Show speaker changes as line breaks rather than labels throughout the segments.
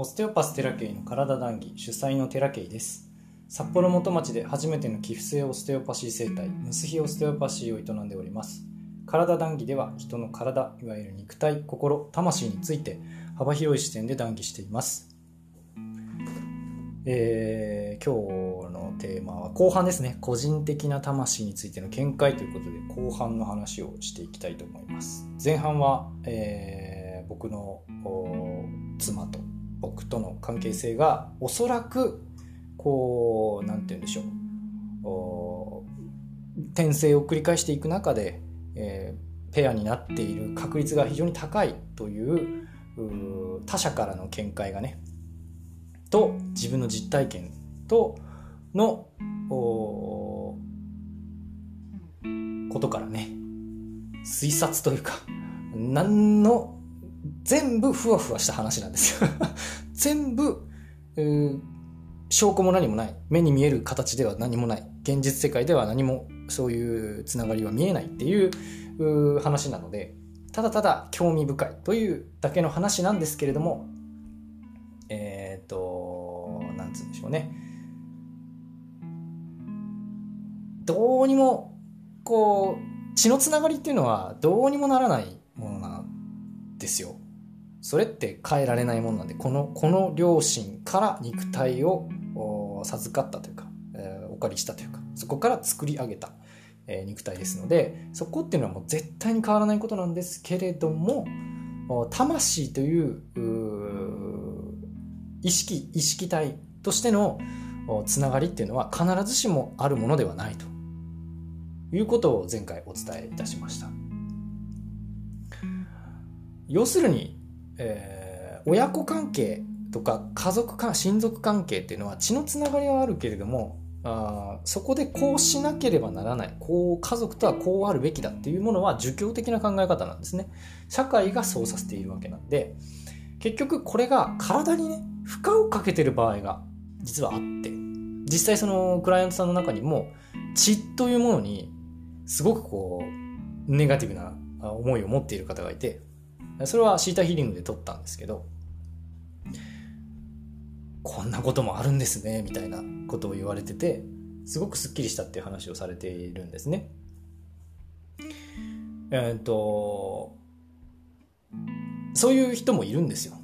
オステオパステラケイの体談義主催のテラケイです。札幌元町で初めての寄付性オステオパシー生態ムスヒオステオパシーを営んでおります。体談義では人の体いわゆる肉体心魂について幅広い視点で談義しています。えー、今日のテーマは後半ですね。個人的な魂についての見解ということで後半の話をしていきたいと思います。前半は、えー、僕の妻と僕との関係性がおそらくこう何て言うんでしょう。転生を繰り返していく中で、えー、ペアになっている確率が非常に高いという他者からの見解がねと自分の実体験とのことからね推察というか何の全部ふわふわした話なんですよ。全部証拠も何もない。目に見える形では何もない。現実世界では何もそういうつながりは見えないっていう話なのでただただ興味深いというだけの話なんですけれどもえっ、ー、となんつうんでしょうね。どうにもこう血のつながりっていうのはどうにもならないものなんですよ。それって変えられないものなんでこのこの両親から肉体を授かったというか、えー、お借りしたというかそこから作り上げた、えー、肉体ですのでそこっていうのはもう絶対に変わらないことなんですけれども魂という意識意識体としてのつながりっていうのは必ずしもあるものではないと。いうことを前回お伝えいたしました。要するに、えー、親子関係とか家族か親族関係っていうのは血のつながりはあるけれどもあそこでこうしなければならないこう家族とはこうあるべきだっていうものは儒教的な考え方なんですね。社会がそうさせているわけなんで結局これが体にね負荷をかけてる場合が実はあって実際そのクライアントさんの中にも血というものにすごくこうネガティブな思いを持っている方がいてそれはシータヒーリングで取ったんですけどこんなこともあるんですねみたいなことを言われててすごくすっきりしたっていう話をされているんですね。えっ、とそういう人もいるんですよ。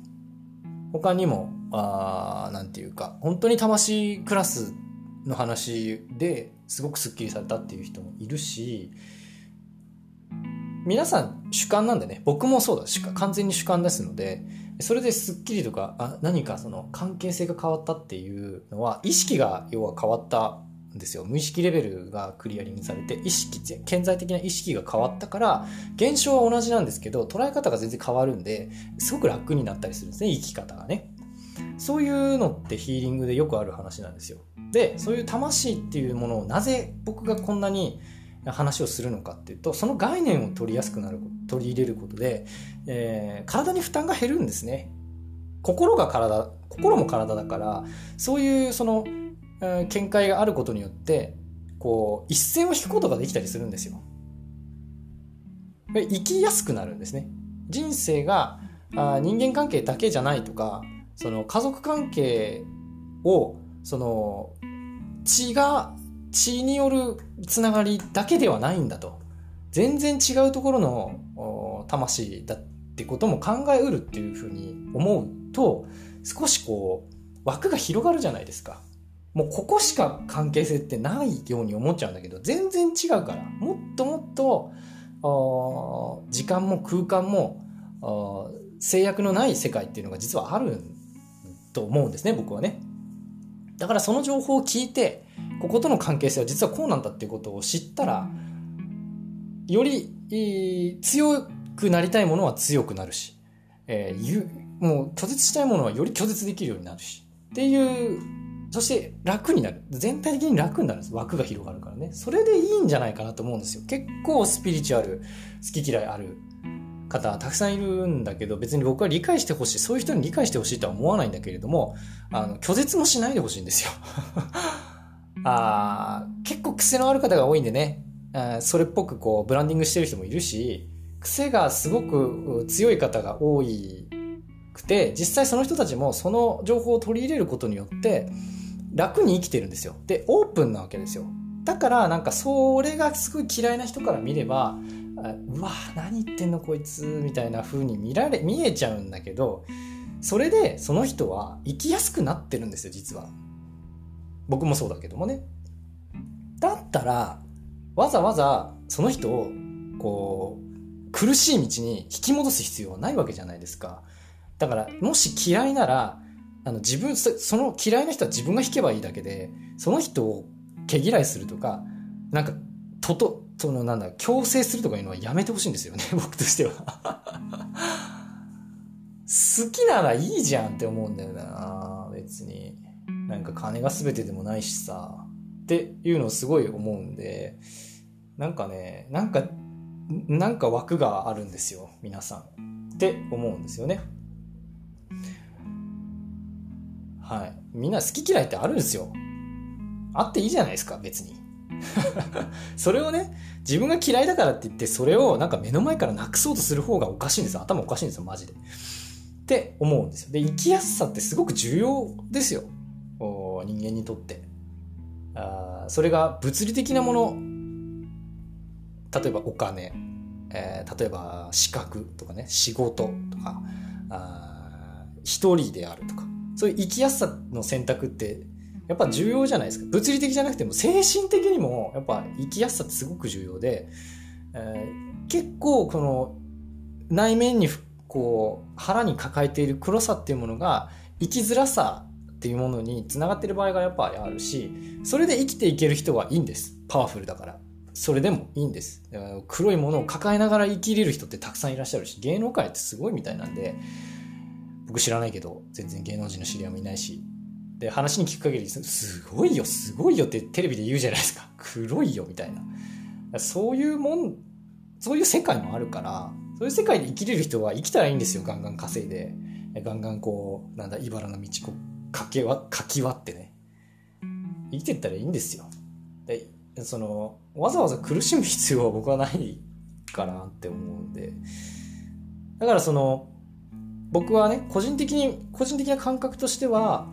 他にもあなんていうか本当に魂クラスの話ですごくすっきりされたっていう人もいるし皆さん主観なんでね僕もそうだし完全に主観ですのでそれですっきりとかあ何かその関係性が変わったっていうのは意識が要は変わったんですよ。無意識レベルがクリアリングされて意識顕在的な意識が変わったから現象は同じなんですけど捉え方が全然変わるんですごく楽になったりするんですね生き方がね。そういうのってヒーリングでよくある話なんですよ。でそういう魂っていうものをなぜ僕がこんなに話をするのかっていうとその概念を取りやすくなる取り入れることで、えー、体に負担が減るんですね。心が体心も体だからそういうその、えー、見解があることによってこう一線を引くことができたりするんですよ。生きやすくなるんですね。人生があ人間関係だけじゃないとかその家族関係をその血が血によるつながりだけではないんだと。全然違うところの魂だってことも考えうるっていうふうに思うと少しこう枠が広がるじゃないですか。もうここしか関係性ってないように思っちゃうんだけど全然違うから。もっともっと時間も空間も制約のない世界っていうのが実はあると思うんですね僕はね。だからその情報を聞いてこことの関係性は実はこうなんだっていうことを知ったらより強くなりたいものは強くなるし、えー、もう拒絶したいものはより拒絶できるようになるしっていうそして楽になる。全体的に楽になるんです。枠が広がるからね。それでいいんじゃないかなと思うんですよ。結構スピリチュアル好き嫌いある方たくさんいるんだけど別に僕は理解してほしいそういう人に理解してほしいとは思わないんだけれどもあの拒絶もしないでほしいんですよ あ結構癖のある方が多いんでねそれっぽくこうブランディングしてる人もいるし癖がすごく強い方が多いくて、実際その人たちもその情報を取り入れることによって、楽に生きてるんですよ。で、オープンなわけですよ。だからなんかそれがすごい嫌いな人から見れば、うわ何言ってんのこいつみたいな風に見られ見えちゃうんだけどそれでその人は生きやすくなってるんですよ実は。僕もそうだけどもね。だったらわざわざその人をこう苦しい道に引き戻す必要はないわけじゃないですか。だからもし嫌いならあの自分その嫌いな人は自分が引けばいいだけでその人を毛嫌いするとかなんかととそのなんだ強制するとかいうのはやめてほしいんですよね 僕としては。好きならいいじゃんって思うんだよな別に。なんか金が全てでもないしさ。っていうのをすごい思うんでなんかねなんかなんか枠があるんですよ皆さん。って思うんですよね。はい。みんな好き嫌いってあるんですよ。あっていいじゃないですか別に。それをね、自分が嫌いだからって言って、それをなんか目の前からなくそうとする方がおかしいんですよ。頭おかしいんですよ、マジで。って思うんですよ。で、生きやすさってすごく重要ですよ。人間にとって。あそれが物理的なもの、例えばお金、えー、例えば資格とかね、仕事とか、あ一人であるとか、そういう生きやすさの選択ってやっぱ重要じゃないですか。物理的じゃなくても精神的にもやっぱ生きやすさってすごく重要で、えー、結構この内面にこう腹に抱えている黒さっていうものが生きづらさっていうものにつながってる場合がやっぱりあるし、それで生きていける人はいいんです。パワフルだから。それでもいいんです。黒いものを抱えながら生きれる人ってたくさんいらっしゃるし、芸能界ってすごいみたいなんで、僕知らないけど、全然芸能人の知り合いもいないし、で、話に聞く限り、すごいよ、すごいよってテレビで言うじゃないですか。黒いよ、みたいな。そういうもん、そういう世界もあるから、そういう世界で生きれる人は生きたらいいんですよ、ガンガン稼いで。ガンガンこう、なんだ、茨の道こう、かけわ、かき割ってね。生きてったらいいんですよ。で、その、わざわざ苦しむ必要は僕はないかなって思うんで。だからその、僕はね、個人的に、個人的な感覚としては、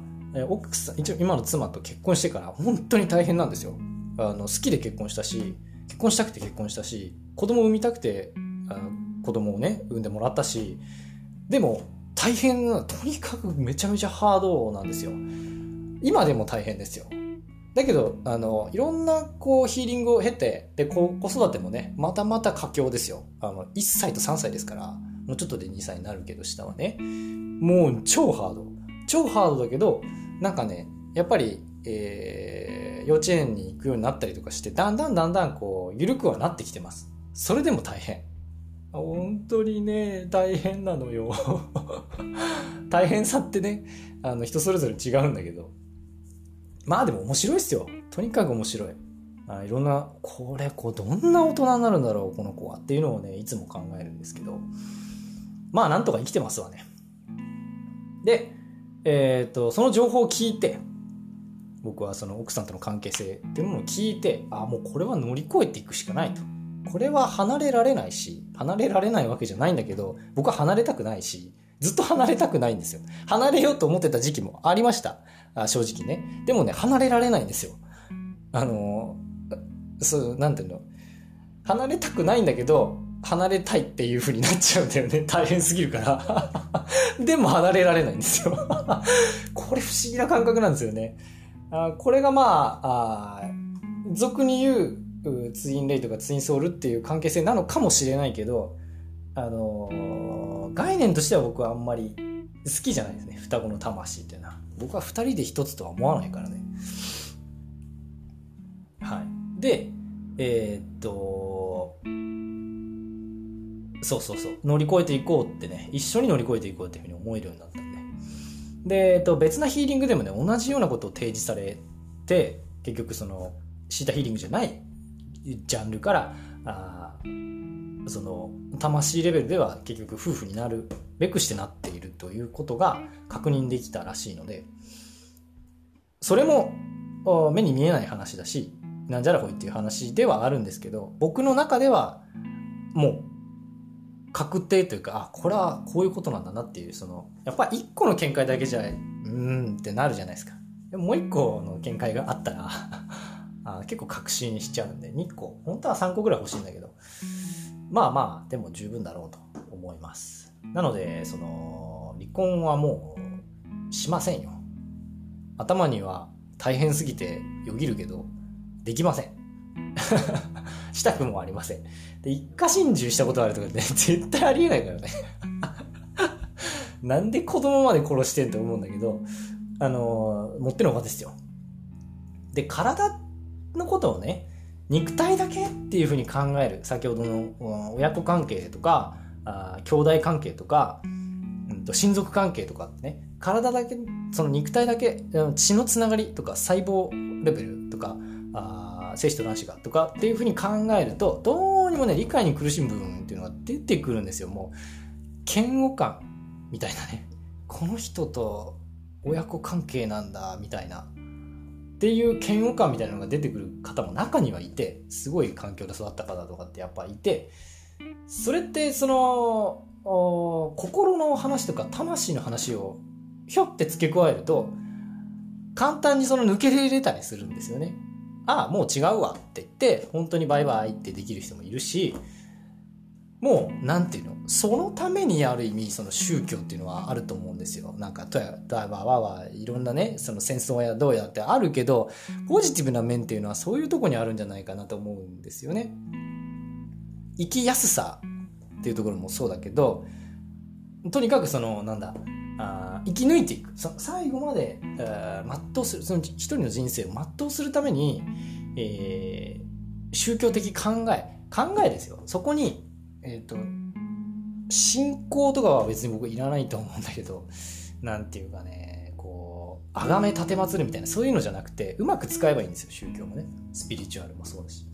奥さん、一応今の妻と結婚してから本当に大変なんですよ。あの、好きで結婚したし、結婚したくて結婚したし、子供を産みたくて、あの子供をね、産んでもらったし、でも大変な、とにかくめちゃめちゃハードなんですよ。今でも大変ですよ。だけど、あの、いろんな、こう、ヒーリングを経て、で、子育てもね、またまた佳境ですよ。あの、1歳と3歳ですから、もうちょっとで2歳になるけど、下はね。もう、超ハード。超ハードだけど、なんかね、やっぱり、えー、幼稚園に行くようになったりとかして、だんだんだんだんこう、緩くはなってきてます。それでも大変。本当にね、大変なのよ。大変さってね、あの、人それぞれ違うんだけど。まあでも面白いっすよ。とにかく面白い。あいろんな、これ、こう、どんな大人になるんだろう、この子は。っていうのをね、いつも考えるんですけど。まあ、なんとか生きてますわね。で、えっ、ー、と、その情報を聞いて、僕はその奥さんとの関係性っていうものを聞いて、あ、もうこれは乗り越えていくしかないと。これは離れられないし、離れられないわけじゃないんだけど、僕は離れたくないし、ずっと離れたくないんですよ。離れようと思ってた時期もありました。あ正直ね。でもね、離れられないんですよ。あの、そう、なんていうの？離れたくないんだけど、離れたいっていう風になっちゃうんだよね。大変すぎるから でも離れられないんですよ これ不思議な感覚なんですよね。あこれがまああ、俗に言うツインレイとかツインソウルっていう関係性なのかもしれないけど、あのー、概念としては僕はあんまり好きじゃないですね。双子の魂っていうのは。僕は二人で一つとは思わないからね。はい。で、えー、っと、そうそうそう。乗り越えていこうってね、一緒に乗り越えていこうっていうふうに思えるようになったんで。で、えっと、別なヒーリングでもね、同じようなことを提示されて、結局その、シータヒーリングじゃないジャンルから、あその、魂レベルでは結局夫婦になるべくしてなっているということが確認できたらしいので、それも目に見えない話だし、なんじゃらほいっていう話ではあるんですけど、僕の中ではもう確定というか、あ、これはこういうことなんだなっていう、その、やっぱ一個の見解だけじゃ、うーんってなるじゃないですか。でももう一個の見解があったら あ結構確信しちゃうんで、2個、本当は3個ぐらい欲しいんだけど、まあまあ、でも十分だろうと思います。なので、その、離婚はもう、しませんよ。頭には大変すぎてよぎるけど、できません。したくもありません。で、一家心中したことあるとかね、絶対ありえないからね。なんで子供まで殺してんって思うんだけど、あの持ってのほかですよ。で、体のことをね、肉体だけっていうふうに考える。先ほどの親子関係とか、あ兄弟関係とか、うんと、親族関係とかってね、体だけ、その肉体だけ、血のつながりとか細胞レベルとか、あ精子と卵子がとかっていうふうに考えると、どうにもね、理解に苦しむ部分っていうのが出てくるんですよ。もう、嫌悪感みたいなね。この人と親子関係なんだ、みたいな。っていう嫌悪感みたいなのが出てくる方も中にはいて、すごい環境で育った方とかってやっぱいて、それってその、心の話とか魂の話をひょって付け加えると、簡単にその抜けれれたりするんですよね。ああ、もう違うわって言って、本当にバイバイってできる人もいるし、もう、なんていうのそのためにある意味、その宗教っていうのはあると思うんですよ。なんか、とや、とやばわわ、いろんなね、その戦争やどうやってあるけど、ポジティブな面っていうのはそういうとこにあるんじゃないかなと思うんですよね。生きやすさっていうところもそうだけど、とにかくその、なんだ、あ生き抜いていく。そ最後まで全うする。その一人の人生を全うするために、えー、宗教的考え。考えですよ。そこに、えっ、ー、と信仰とかは別に僕いらないと思うんだけどなんていうかねこう崇め立てまつるみたいなそういうのじゃなくてうまく使えばいいんですよ。宗教もね。スピリチュアルもそうだし。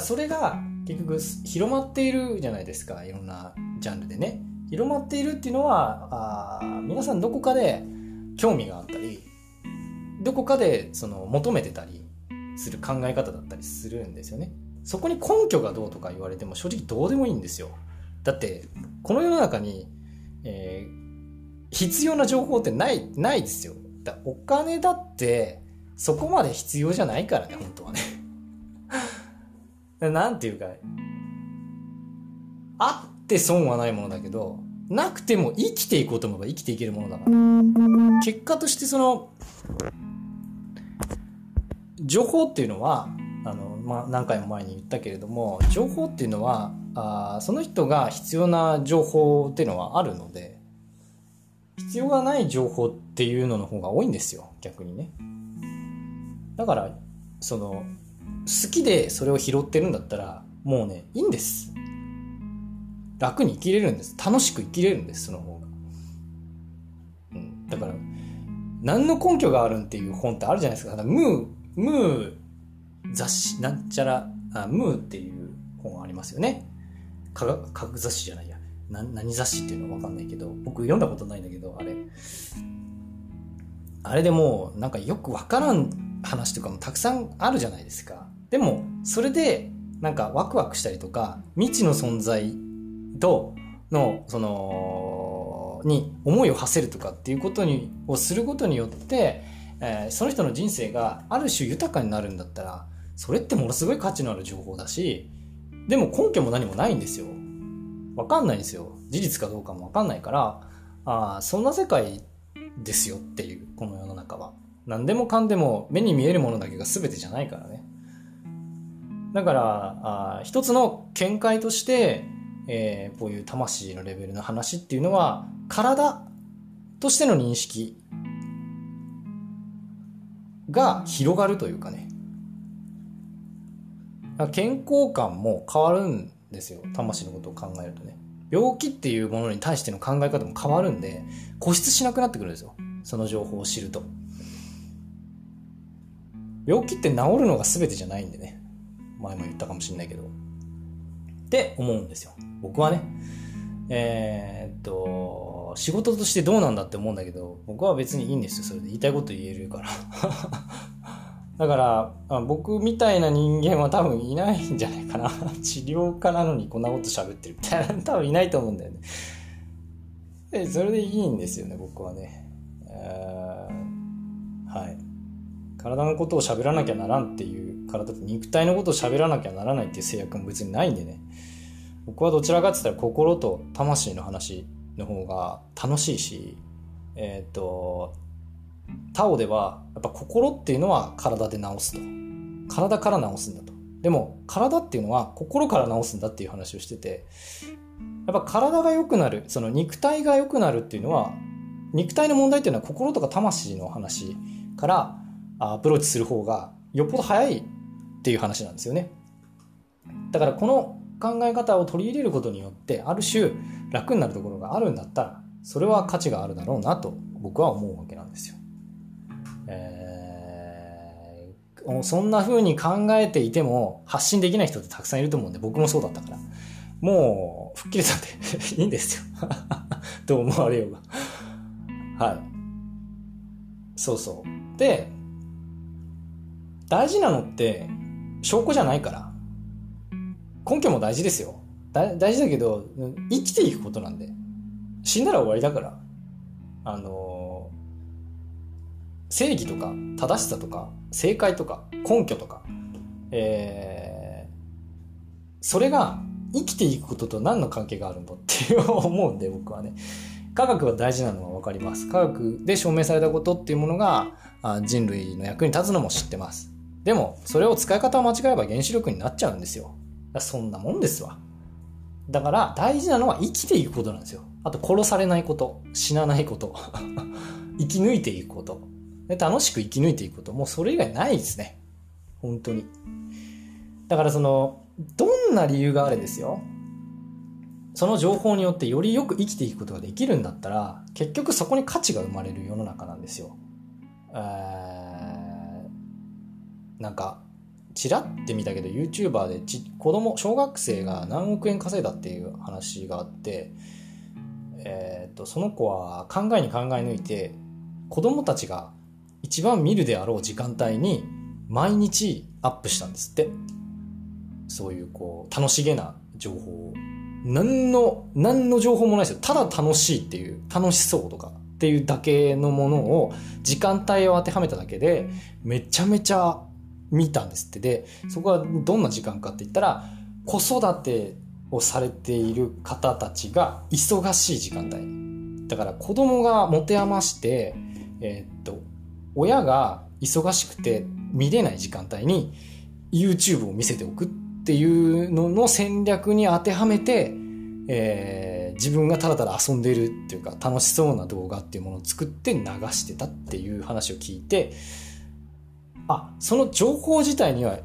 それが結局広まっているじゃないですか。いろんなジャンルでね。広まっているっていうのはあ皆さんどこかで興味があったりどこかでその求めてたりする考え方だったりするんですよね。そこに根拠がどうとか言われても正直どうでもいいんですよ。だってこの世の中に、えー、必要な情報ってないないですよ。だお金だってそこまで必要じゃないからね本当はね。なんていうかあっって損はないものだけど、なくても生きていこうと思えば生きていけるものだから。結果としてその、情報っていうのは、あの、まあ、何回も前に言ったけれども、情報っていうのは、あその人が必要な情報っていうのはあるので、必要がない情報っていうのの方が多いんですよ、逆にね。だから、その、好きでそれを拾ってるんだったら、もうね、いいんです。楽に生きれるんです。楽しく生きれるんです、その方が。うん。だから、何の根拠があるんっていう本ってあるじゃないですか。ムー、ムー雑誌、なんちゃら、あムーっていう本ありますよね。科学科学雑誌じゃないや。な何雑誌っていうのはわかんないけど、僕読んだことないんだけど、あれ。あれでも、なんかよくわからん話とかもたくさんあるじゃないですか。でも、それで、なんかワクワクしたりとか、未知の存在とのそのに思いを馳せるとかっていうことにをすることによって、えー、その人の人生がある種豊かになるんだったらそれってものすごい価値のある情報だしでも根拠も何もないんですよ。わかんないんですよ。事実かどうかもわかんないからあそんな世界ですよっていうこの世の中は。何でもかんでも目に見えるものだけが全てじゃないからね。だからあ一つの見解としてえー、こういう魂のレベルの話っていうのは、体としての認識が広がるというかね。健康感も変わるんですよ。魂のことを考えるとね。病気っていうものに対しての考え方も変わるんで、固執しなくなってくるんですよ。その情報を知ると。病気って治るのが全てじゃないんでね。前も言ったかもしれないけど。って思うんですよ。僕はね。えー、っと、仕事としてどうなんだって思うんだけど、僕は別にいいんですよ。それで言いたいこと言えるから。だから、僕みたいな人間は多分いないんじゃないかな。治療家なのにこんなこと喋ってるみたいな、多分いないと思うんだよね。で、それでいいんですよね、僕はね。えーはい。体のことを喋らなきゃならんっていう、体と肉体のことを喋らなきゃならないっていう制約も別にないんでね。僕はどちらかって言ったら心と魂の話の方が楽しいし、えっ、ー、と、タオでは、やっぱ心っていうのは体で治すと。体から治すんだと。でも、体っていうのは心から治すんだっていう話をしてて、やっぱ体が良くなる、その肉体が良くなるっていうのは、肉体の問題っていうのは心とか魂の話からアプローチする方がよっぽど早いっていう話なんですよね。だからこの考え方を取り入れることによって、ある種楽になるところがあるんだったら、それは価値があるだろうなと僕は思うわけなんですよ。えー、そんな風に考えていても発信できない人ってたくさんいると思うんで、僕もそうだったから。もう、吹っ切れたんでいいんですよ どう思われようがはい。そうそう。で、大事なのって、証拠じゃないから。根拠も大事ですよ。大事だけど、生きていくことなんで。死んだら終わりだから。あの正義とか正しさとか正解とか根拠とか、えー、それが生きていくことと何の関係があるんだって思うんで僕はね科学は大事なのは分かります科学で証明されたことっていうものが人類の役に立つのも知ってますでもそれを使い方を間違えば原子力になっちゃうんですよ。そんなもんですわ。だから大事なのは生きていくことなんですよ。あと殺されないこと死なないこと 生き抜いていくこと。で楽しく生き抜いていくこと。もうそれ以外ないですね。本当に。だからそのどんな理由があれですよ。その情報によってよりよく生きていくことができるんだったら、結局そこに価値が生まれる世の中なんですよ。えー、なんか、ちらって見たけど YouTuber でち子供、小学生が何億円稼いだっていう話があって、えっ、と、その子は考えに考え抜いて、子供たちが一番見るであろう時間帯に毎日アップしたんですって。そういうこう、楽しげな情報を。何の、何の情報もないですよ。ただ楽しいっていう、楽しそうとかっていうだけのものを、時間帯を当てはめただけで、めちゃめちゃ見たんですって。で、そこはどんな時間かって言ったら、子育てをされている方たちが忙しい時間帯。だから子供が持て余して、えー、っと、親が忙しくて見れない時間帯に YouTube を見せておくっていうのの戦略に当てはめて、えー、自分がただただ遊んでるっていうか楽しそうな動画っていうものを作って流してたっていう話を聞いて、あ、その情報自体には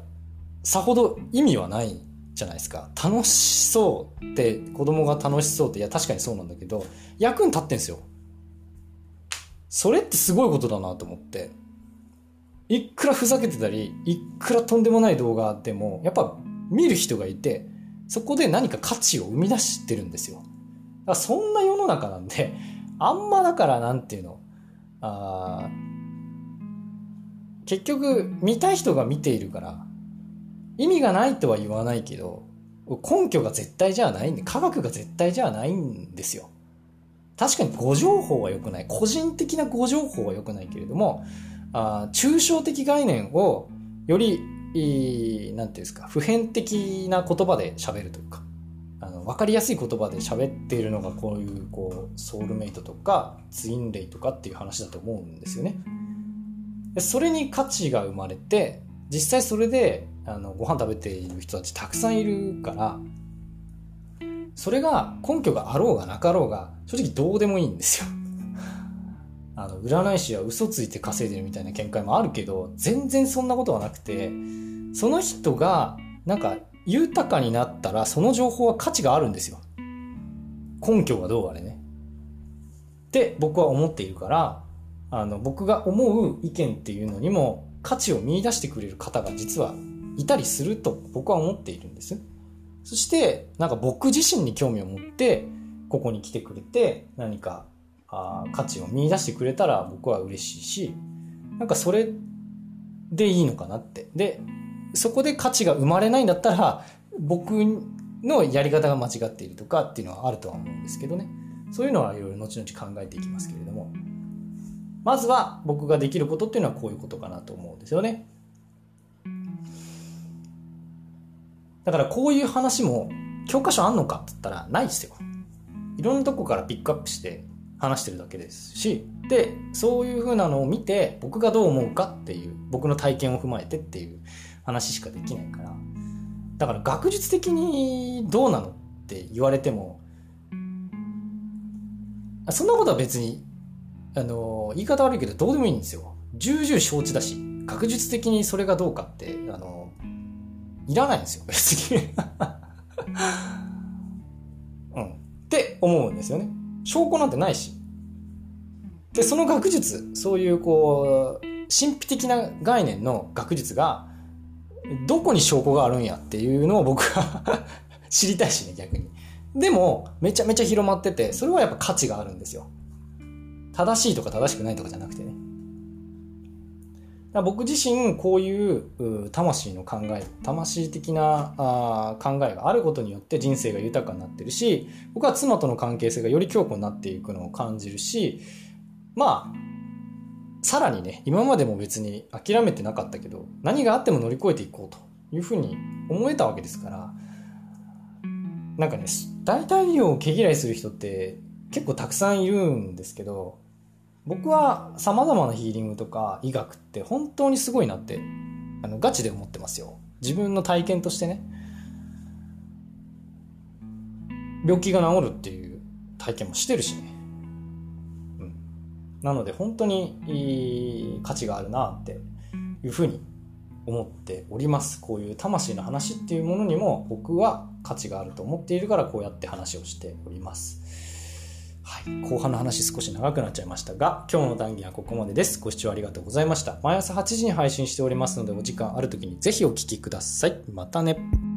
さほど意味はないじゃないですか。楽しそうって子供が楽しそうっていや確かにそうなんだけど役に立ってんすよ。それってすごいことだなと思って。いくらふざけてたり、いくらとんでもない動画でも、やっぱ見る人がいて、そこで何か価値を生み出してるんですよ。だからそんな世の中なんで、あんまだからなんていうの、あ結局見たい人が見ているから、意味がないとは言わないけど、根拠が絶対じゃないんで、科学が絶対じゃないんですよ。確かに誤情報は良くない。個人的な誤情報は良くないけれども、あ抽象的概念をよりいい、なんていうんですか、普遍的な言葉で喋るというか、あの、わかりやすい言葉で喋っているのがこういう、こう、ソウルメイトとか、ツインレイとかっていう話だと思うんですよね。でそれに価値が生まれて、実際それで、あの、ご飯食べている人たちたくさんいるから、それが根拠があろうがなかろうが、正直どうでもいいんですよ。あの、占い師は嘘ついて稼いでるみたいな見解もあるけど、全然そんなことはなくて、その人が、なんか、豊かになったら、その情報は価値があるんですよ。根拠がどうあれね。って僕は思っているから、あの、僕が思う意見っていうのにも価値を見出してくれる方が実はいたりすると僕は思っているんです。そして、なんか僕自身に興味を持って、ここに来てくれて、何かあ価値を見出してくれたら僕は嬉しいし、なんかそれでいいのかなって。で、そこで価値が生まれないんだったら、僕のやり方が間違っているとかっていうのはあるとは思うんですけどね。そういうのはいろいろ後々考えていきますけれども。まずは僕ができることっていうのはこういうことかなと思うんですよね。だからこういう話も教科書あんのかって言ったらないですよ。いろんなとこからピックアップして話してるだけですし、で、そういう風なのを見て僕がどう思うかっていう、僕の体験を踏まえてっていう話しかできないから。だから学術的にどうなのって言われても、そんなことは別にあの、言い方悪いけどどうでもいいんですよ。重々承知だし、学術的にそれがどうかって、あの、いらないんですよ、別に。うん。って思うんですよね。証拠なんてないし。で、その学術、そういうこう、神秘的な概念の学術が、どこに証拠があるんやっていうのを僕は 知りたいしね、逆に。でも、めちゃめちゃ広まってて、それはやっぱ価値があるんですよ。正しいとか正しくないとかじゃなくてね。僕自身こういう魂の考え魂的なあ考えがあることによって人生が豊かになってるし僕は妻との関係性がより強固になっていくのを感じるしまあさらにね今までも別に諦めてなかったけど何があっても乗り越えていこうというふうに思えたわけですからなんかね代替医療を毛嫌いする人って結構たくさんいるんですけど僕は様々なヒーリングとか医学って本当にすごいなってあのガチで思ってますよ。自分の体験としてね。病気が治るっていう体験もしてるしね、うん、なので本当に価値があるなっていうふうに思っております。こういう魂の話っていうものにも僕は価値があると思っているからこうやって話をしております。はい、後半の話少し長くなっちゃいましたが、今日の談義はここまでです。ご視聴ありがとうございました。毎朝8時に配信しておりますので、お時間ある時にぜひお聴きください。またね。